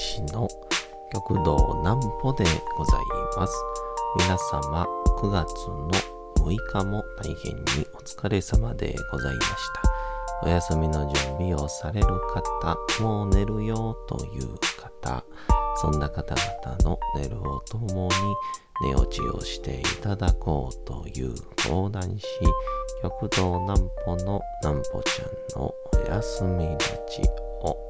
談師の極道南歩でございます。皆様、9月の6日も大変にお疲れ様でございました。お休みの準備をされる方、もう寝るよという方、そんな方々の寝るをともに寝落ちをしていただこうという講談師、極道南歩の南歩ちゃんのお休みラジオ。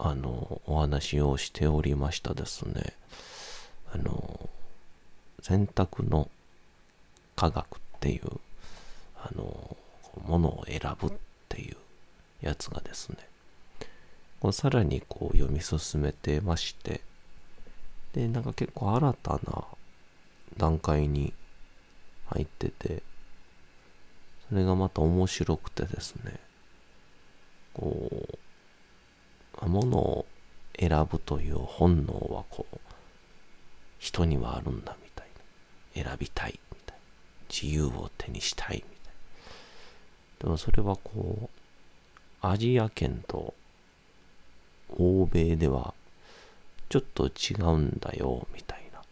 あの、お話をしておりましたですね。あの、選択の科学っていう、あの、ものを選ぶっていうやつがですね、こうさらにこう読み進めてまして、で、なんか結構新たな段階に入ってて、それがまた面白くてですね、こう、ものを選ぶという本能はこう、人にはあるんだみたいな。選びたいみたいな。自由を手にしたいみたいな。でもそれはこう、アジア圏と欧米ではちょっと違うんだよみたいな。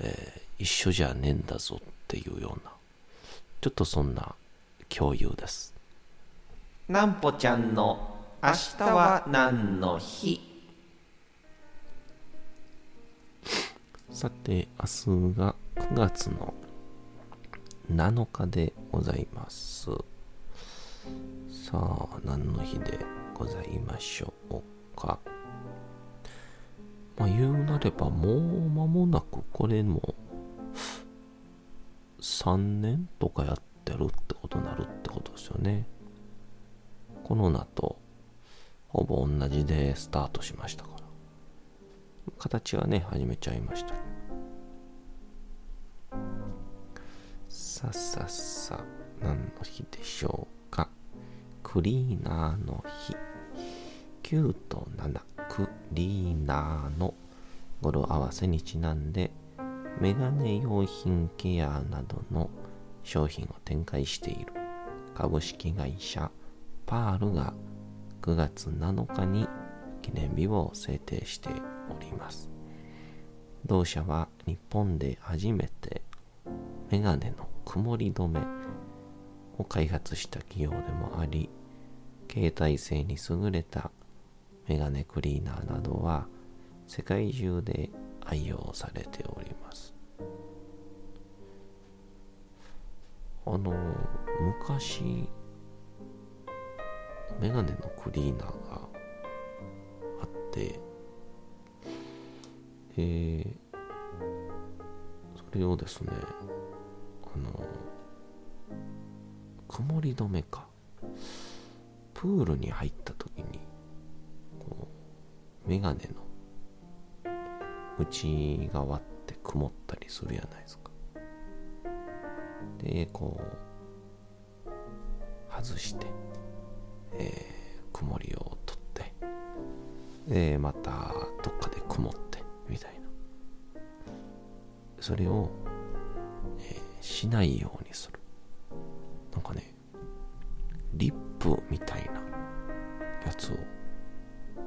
えー、一緒じゃねえんだぞっていうような、ちょっとそんな共有です。なんぽちゃんの明日は何の日？さて、明日が9月の7日でございます。さあ、何の日でございましょうか。まあ、言うなれば、もう間もなくこれも3年とかやってるってことになるってことですよね。コロナとほぼ同じでスタートしましたから。形はね、始めちゃいました。さあさあさ、何の日でしょうか。クリーナーの日。9と7、クリーナーの語呂合わせにちなんで、メガネ用品ケアなどの商品を展開している株式会社パールが9月7日に記念日を制定しております。同社は日本で初めてメガネの曇り止めを開発した企業でもあり、携帯性に優れたメガネクリーナーなどは世界中で愛用されております。あの、昔、メガネのクリーナーがあって、で、それをですね、あの、曇り止めか。プールに入った時に、こう、メガネの内側って曇ったりするやないですか。で、こう、外して、えー、曇りを取って、で、またどっかで曇って、みたいな。それを、えーしないようにする。なんかね、リップみたいなやつを、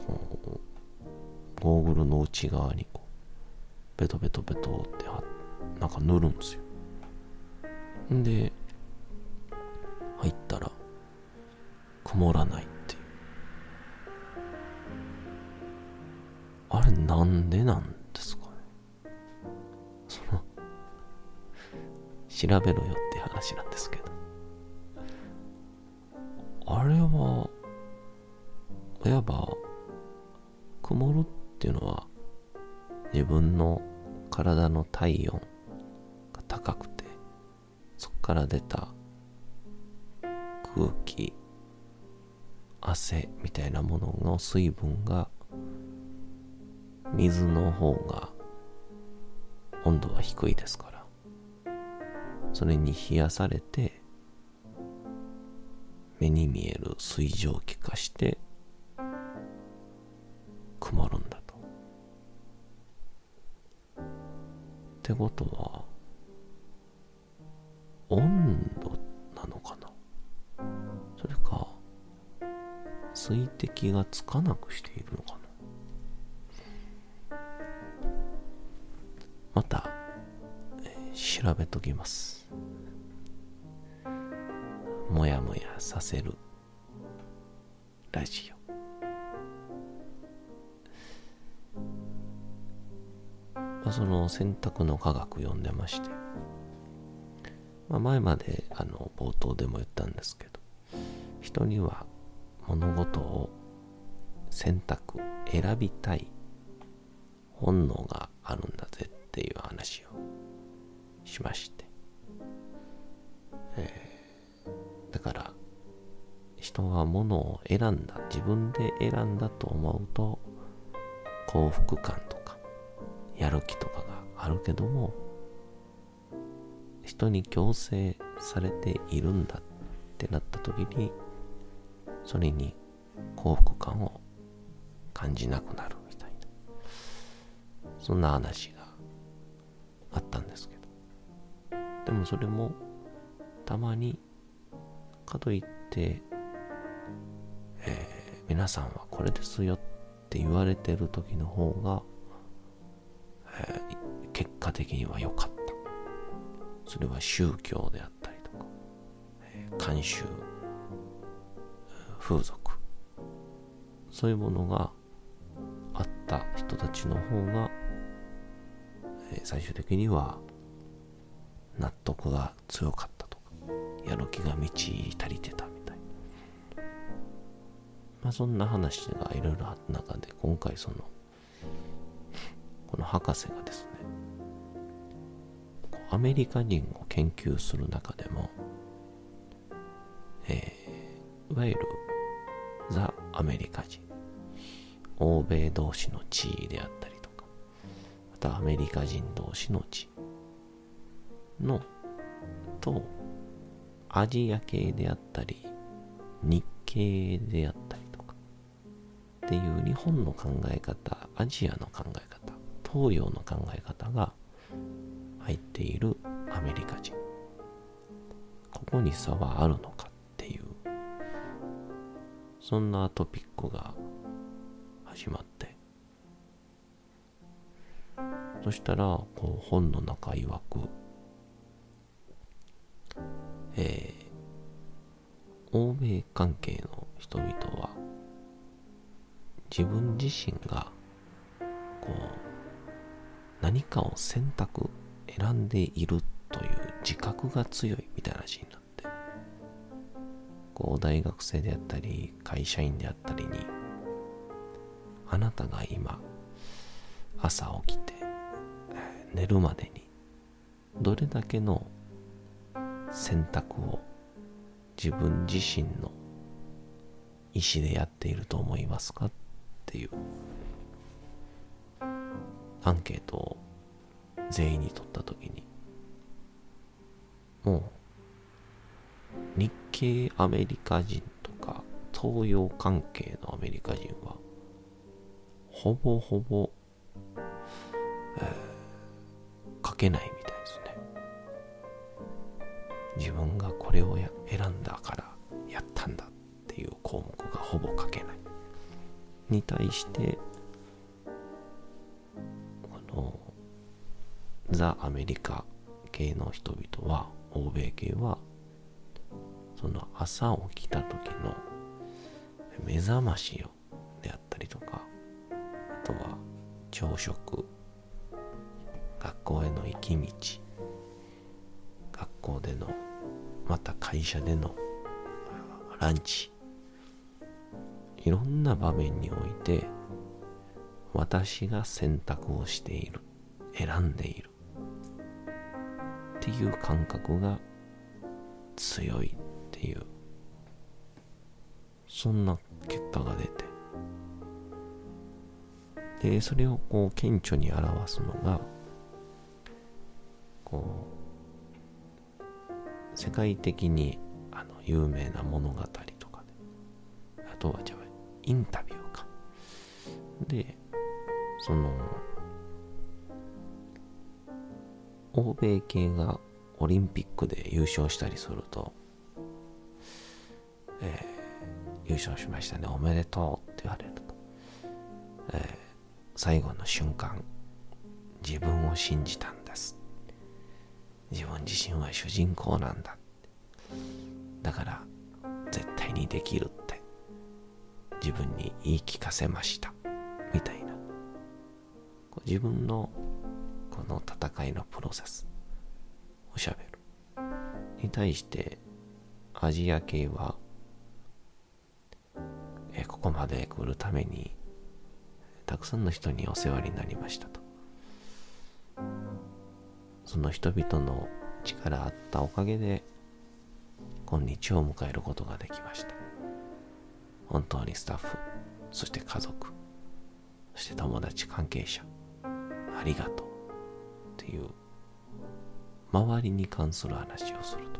こう、ゴーグルの内側にこう、ベトベトベトっては、なんか塗るんですよ。で、曇らないっていう。あれなんでなんですかねその調べろよって話なんですけどあれは、いわば、曇るっていうのは、自分の体の体温が高くて、そこから出た空気、汗みたいなものの水分が、水の方が温度は低いですから、それに冷やされて、目に見える水蒸気化して曇るんだと。ってことは水滴がつかなくしているのかな。また、えー、調べときます。もやもやさせるラジオ。まあ、その選択の科学読んでまして、まあ、前まであの冒頭でも言ったんですけど人には物事を選択選びたい本能があるんだぜっていう話をしまして、えーだから人は物を選んだ自分で選んだと思うと幸福感とかやる気とかがあるけども人に強制されているんだってなった時にそれに幸福感を感じなくなるみたいなそんな話があったんですけどでもそれもたまにかといって、えー、皆さんはこれですよって言われてる時の方が、えー、結果的には良かった。それは宗教であったりとか、えー、慣習、風俗、そういうものがあった人たちの方が、えー、最終的には納得が強かったとか。やる気が満ち足りてたみたいなまあそんな話がいろいろあった中で今回そのこの博士がですねアメリカ人を研究する中でも、えー、いわゆる・アメリカ人。欧米同士の地位であったりとか。またアメリカ人同士の地のとアジア系であったり、日系であったりとか、っていう日本の考え方、アジアの考え方、東洋の考え方が入っているアメリカ人。ここに差はあるのか、そんなトピックが始まって、そしたら、こう本の中曰く、えー、欧米関係の人々は自分自身がこう何かを選択選んでいるという自覚が強いみたいな話になって。こう大学生であったり会社員であったりにあなたが今朝起きて寝るまでにどれだけの選択を自分自身の意思でやっていると思いますか？っていうアンケートを全員に取った時にもう日系アメリカ人とか東洋関係のアメリカ人はほぼほぼ、えー、書けないみたいですね。自分がこれをや選んだからやったんだっていう項目がほぼ書けない。に対してこのザ・アメリカ系の人々は欧米系はその朝起きた時の目覚ましをであったりとかあとは朝食学校への行き道学校でのまた会社でのランチいろんな場面において私が選択をしている選んでいるっていう感覚が強い。っていう。そんな結果が出て。でそれをこう顕著に表すのがこう世界的にあの有名な物語とかで。あとはじゃあインタビューか。でその欧米系がオリンピックで優勝したりすると、えー、優勝しましたね。おめでとうって言われると、えー、最後の瞬間自分を信じたんです。自分自身は主人公なんだ。だから絶対にできるって。自分に言い聞かせました。みたいな。自分のこの戦いのプロセス。をしゃべるに対してアジア系はここまで来るためにたくさんの人にお世話になりましたと。その人々の力あったおかげで今日を迎えることができました。本当にスタッフそして家族そして友達関係者ありがとう。っていう周りに関する話をすると。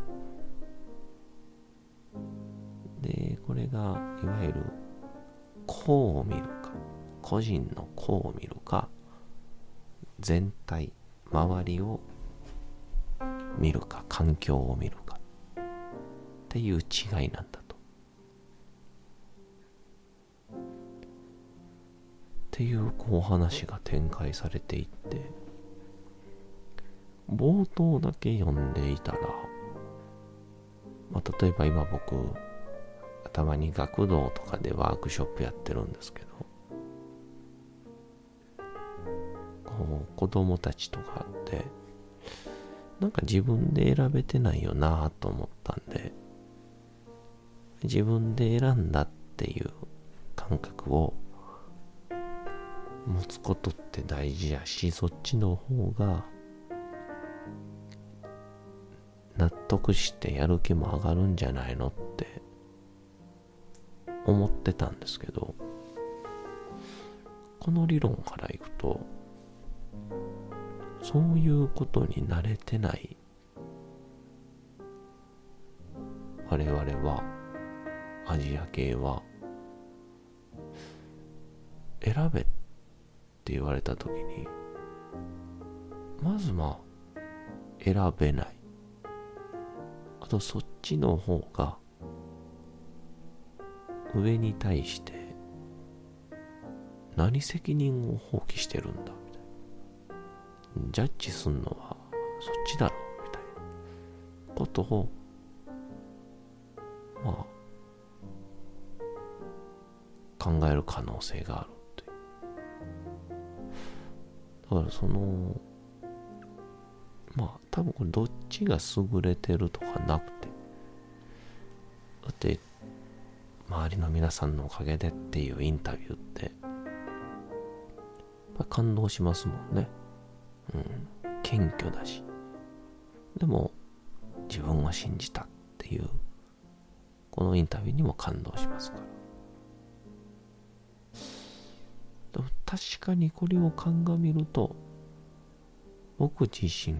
でこれがいわゆる個を見るか個人の個を見るか全体周りを見るか環境を見るかっていう違いなんだと。っていうこう話が展開されていって冒頭だけ読んでいたら、まあ、例えば今僕たまに学童とかでワークショップやってるんですけどこう子供たちとかってなんか自分で選べてないよなと思ったんで自分で選んだっていう感覚を持つことって大事やしそっちの方が納得してやる気も上がるんじゃないのっ思ってたんですけどこの理論からいくとそういうことに慣れてない我々はアジア系は選べって言われた時にまずまあ選べない。あとそっちの方が上に対して何責任を放棄してるんだ？みたいな。ジャッジすんのはそっちだろ？みたいな。ことをまあ考える可能性があるってだからそのまあ多分これどっちが優れてるとかなくて。だって周りの皆さんのおかげでっていうインタビューって感動しますもんね。うん。謙虚だし。でも自分を信じたっていうこのインタビューにも感動しますから。確かにこれを鑑みると僕自身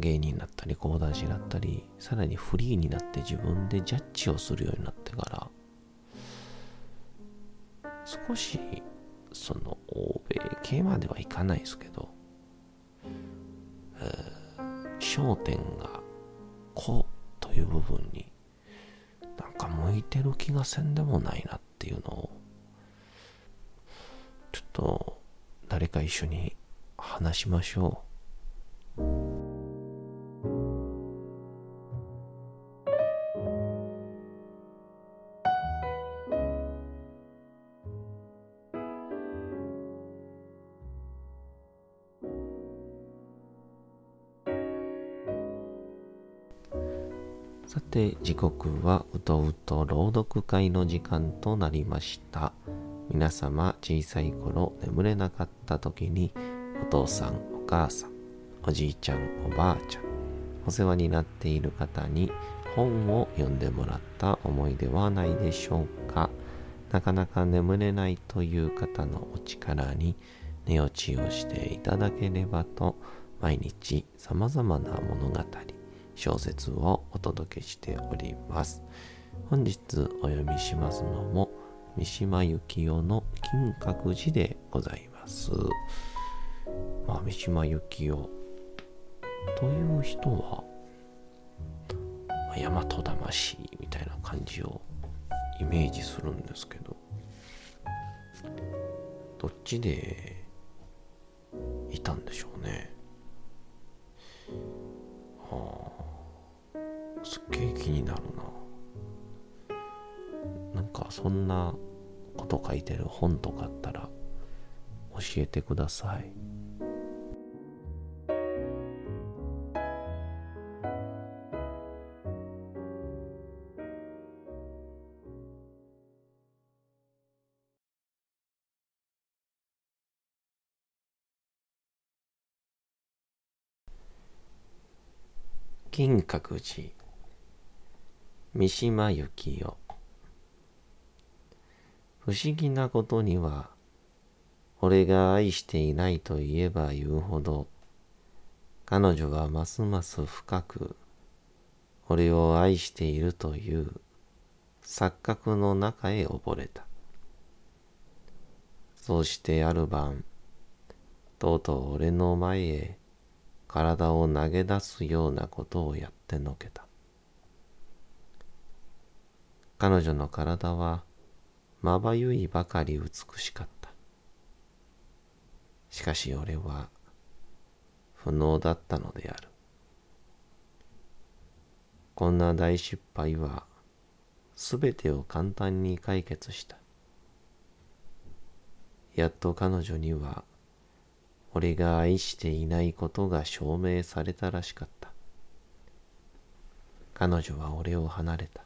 芸人だったり講談師だったりさらにフリーになって自分でジャッジをするようになってから少しその欧米系まではいかないですけど、焦点が「子」という部分になんか向いてる気がせんでもないなっていうのをちょっと誰か一緒に話しましょう。刻はうとうと朗読会の時間となりました。皆様小さい頃眠れなかった時にお父さんお母さんおじいちゃんおばあちゃんお世話になっている方に本を読んでもらった思いではないでしょうか。なかなか眠れないという方のお力に寝落ちをしていただければと毎日様々な物語小説をお届けしております。本日お読みしますのも三島由紀夫の金閣寺でございます。まあ、三島由紀夫という人は、まあ、大和魂みたいな感じをイメージするんですけど、どっちでいたんでしょうね。すっげえ気になるな。なんかそんなこと書いてる本とかあったら教えてください。金閣寺三島由紀夫。不思議なことには俺が愛していないと言えば言うほど彼女はますます深く俺を愛しているという錯覚の中へ溺れた。そうしてある晩とうとう俺の前へ体を投げ出すようなことをやってのけた。彼女の体はまばゆいばかり美しかった。しかし俺は不能だったのである。こんな大失敗はすべてを簡単に解決した。やっと彼女には俺が愛していないことが証明されたらしかった。彼女は俺を離れた。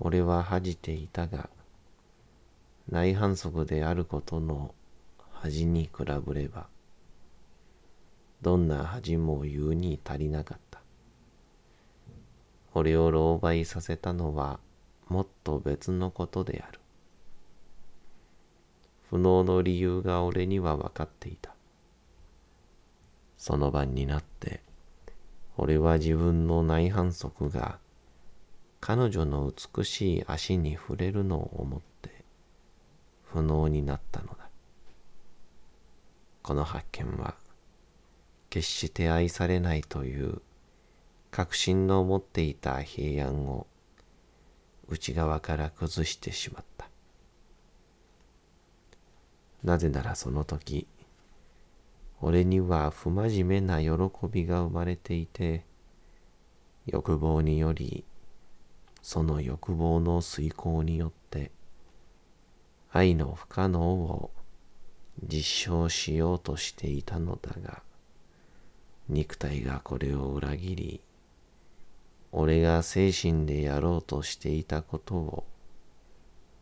俺は恥じていたが、内反則であることの恥に比べれば、どんな恥も言うに足りなかった。俺を狼狽させたのはもっと別のことである。不能の理由が俺には分かっていた。その晩になって、俺は自分の内反則が彼女の美しい足に触れるのを思って不能になったのだ。この発見は決して愛されないという確信の持っていた平安を内側から崩してしまった。なぜならその時俺には不真面目な喜びが生まれていて欲望によりその欲望の遂行によって愛の不可能を実証しようとしていたのだが肉体がこれを裏切り俺が精神でやろうとしていたことを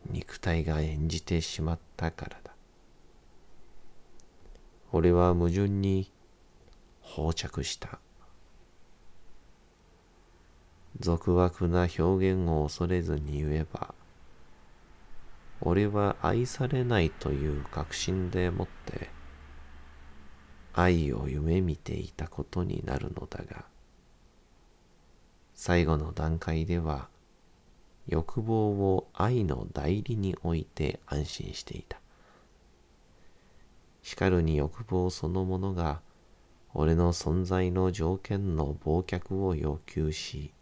肉体が演じてしまったからだ。俺は矛盾に放着した。俗悪な表現を恐れずに言えば、俺は愛されないという確信でもって、愛を夢見ていたことになるのだが、最後の段階では、欲望を愛の代理に置いて安心していた。しかるに欲望そのものが、俺の存在の条件の忘却を要求し、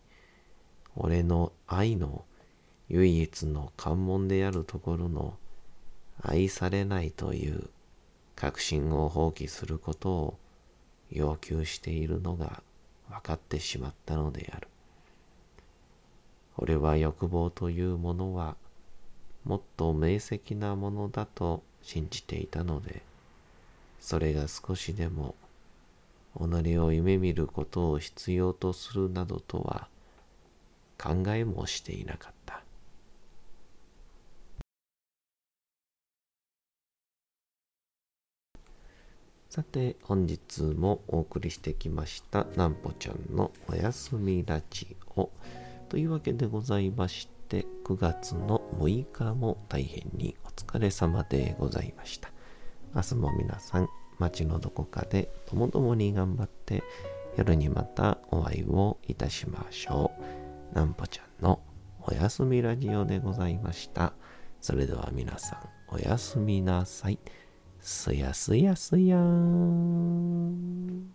俺の愛の唯一の関門であるところの愛されないという確信を放棄することを要求しているのが分かってしまったのである。俺は欲望というものはもっと明晰なものだと信じていたので、それが少しでも己を夢見ることを必要とするなどとは考えもしていなかった。さて本日もお送りしてきましたなんぽちゃんのおやすみラジオというわけでございまして9月の6日も大変にお疲れ様でございました明日も皆さん街のどこかでともどもに頑張って夜にまたお会いをいたしましょうなんぽちゃんのおやすみラジオでございましたそれでは皆さんおやすみなさい。すやすやすやーん。